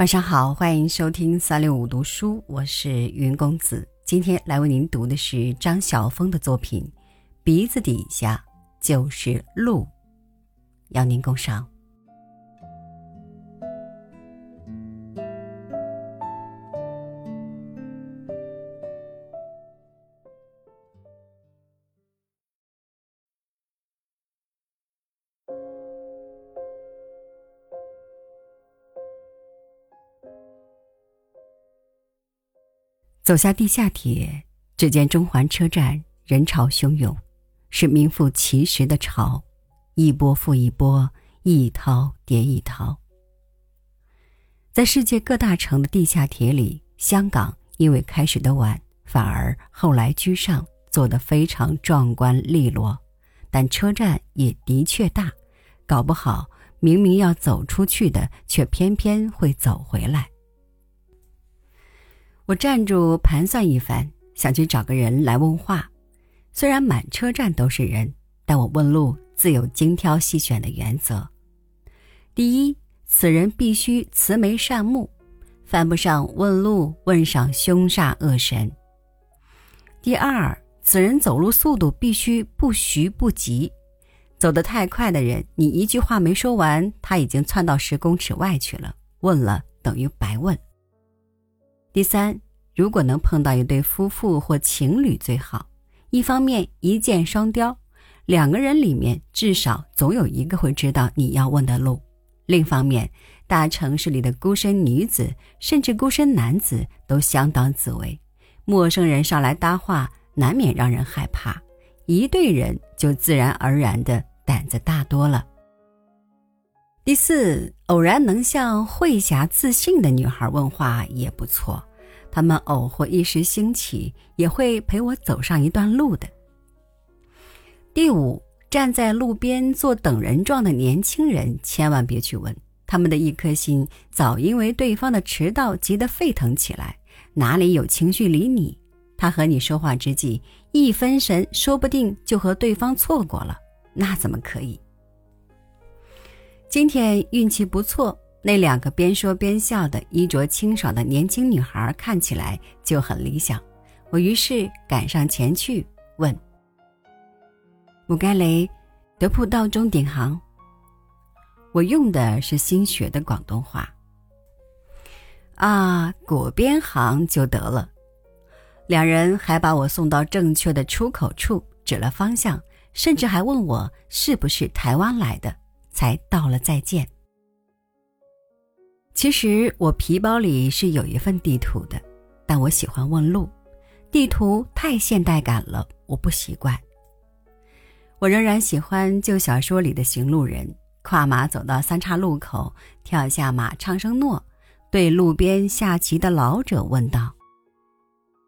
晚上好，欢迎收听三六五读书，我是云公子。今天来为您读的是张晓峰的作品《鼻子底下就是路》，邀您共赏。走下地下铁，只见中环车站人潮汹涌，是名副其实的潮，一波复一波，一涛叠一涛。在世界各大城的地下铁里，香港因为开始的晚，反而后来居上，做得非常壮观利落。但车站也的确大，搞不好明明要走出去的，却偏偏会走回来。我站住盘算一番，想去找个人来问话。虽然满车站都是人，但我问路自有精挑细选的原则。第一，此人必须慈眉善目，犯不上问路问上凶煞恶神。第二，此人走路速度必须不徐不急，走得太快的人，你一句话没说完，他已经窜到十公尺外去了，问了等于白问。第三，如果能碰到一对夫妇或情侣最好。一方面一箭双雕，两个人里面至少总有一个会知道你要问的路；另一方面，大城市里的孤身女子甚至孤身男子都相当自危，陌生人上来搭话难免让人害怕。一对人就自然而然的胆子大多了。第四，偶然能向慧霞自信的女孩问话也不错，他们偶或一时兴起，也会陪我走上一段路的。第五，站在路边做等人状的年轻人，千万别去问，他们的一颗心早因为对方的迟到急得沸腾起来，哪里有情绪理你？他和你说话之际一分神，说不定就和对方错过了，那怎么可以？今天运气不错，那两个边说边笑的衣着清爽的年轻女孩看起来就很理想。我于是赶上前去问：“五该雷，德普道中顶行。”我用的是新学的广东话。啊，果边行就得了。两人还把我送到正确的出口处，指了方向，甚至还问我是不是台湾来的。才道了再见。其实我皮包里是有一份地图的，但我喜欢问路，地图太现代感了，我不习惯。我仍然喜欢旧小说里的行路人，跨马走到三岔路口，跳下马，唱声诺，对路边下棋的老者问道：“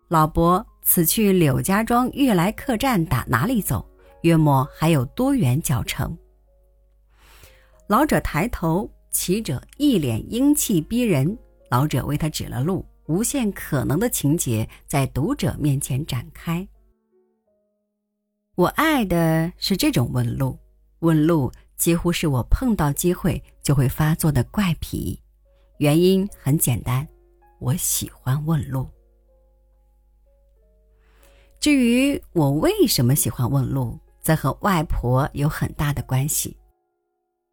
老伯，此去柳家庄悦来客栈打哪里走？约莫还有多远脚程？”老者抬头，骑者一脸英气逼人。老者为他指了路，无限可能的情节在读者面前展开。我爱的是这种问路，问路几乎是我碰到机会就会发作的怪癖。原因很简单，我喜欢问路。至于我为什么喜欢问路，则和外婆有很大的关系。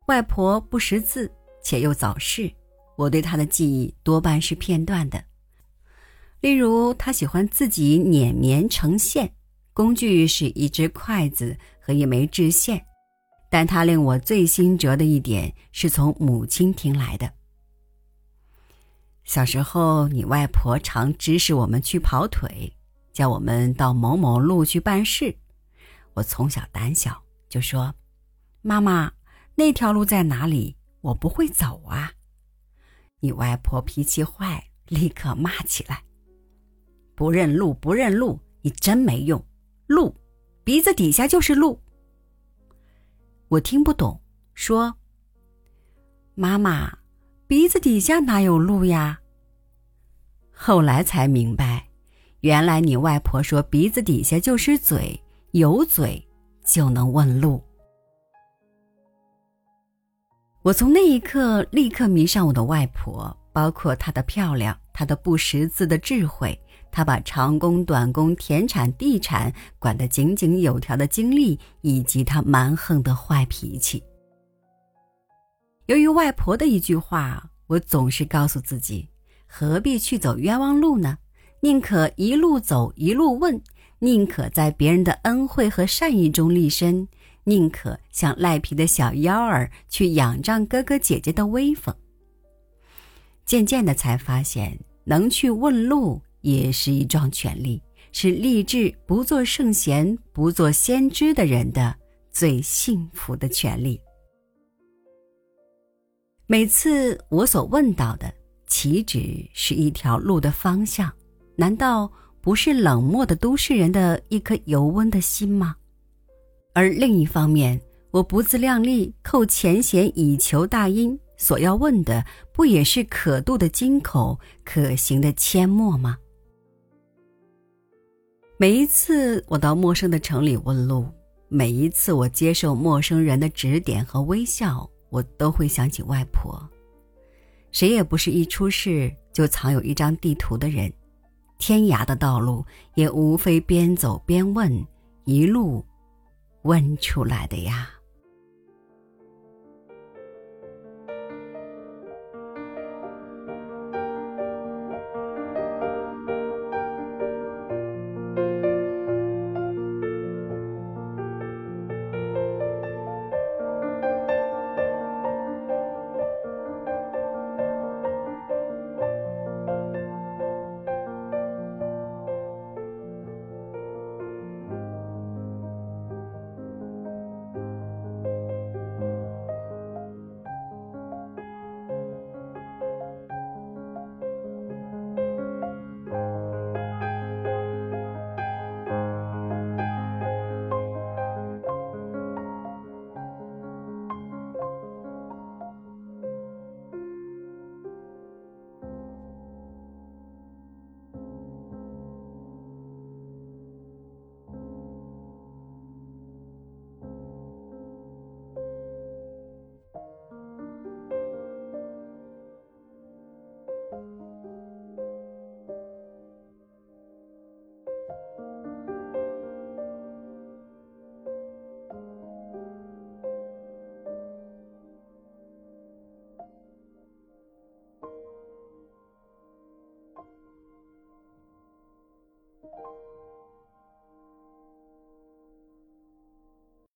外婆不识字，且又早逝，我对她的记忆多半是片段的。例如，她喜欢自己碾棉成线，工具是一只筷子和一枚制线。但她令我最心折的一点，是从母亲听来的。小时候，你外婆常指使我们去跑腿，叫我们到某某路去办事。我从小胆小，就说：“妈妈。”那条路在哪里？我不会走啊！你外婆脾气坏，立刻骂起来：“不认路，不认路！你真没用！路，鼻子底下就是路。”我听不懂，说：“妈妈，鼻子底下哪有路呀？”后来才明白，原来你外婆说鼻子底下就是嘴，有嘴就能问路。我从那一刻立刻迷上我的外婆，包括她的漂亮，她的不识字的智慧，她把长工短工、田产地产管得井井有条的经历，以及她蛮横的坏脾气。由于外婆的一句话，我总是告诉自己：何必去走冤枉路呢？宁可一路走一路问，宁可在别人的恩惠和善意中立身。宁可像赖皮的小妖儿去仰仗哥哥姐姐的威风。渐渐的才发现，能去问路也是一桩权利，是立志不做圣贤、不做先知的人的最幸福的权利。每次我所问到的，岂止是一条路的方向？难道不是冷漠的都市人的一颗油温的心吗？而另一方面，我不自量力，扣前嫌以求大因，所要问的不也是可渡的金口，可行的阡陌吗？每一次我到陌生的城里问路，每一次我接受陌生人的指点和微笑，我都会想起外婆。谁也不是一出世就藏有一张地图的人，天涯的道路也无非边走边问，一路。问出来的呀。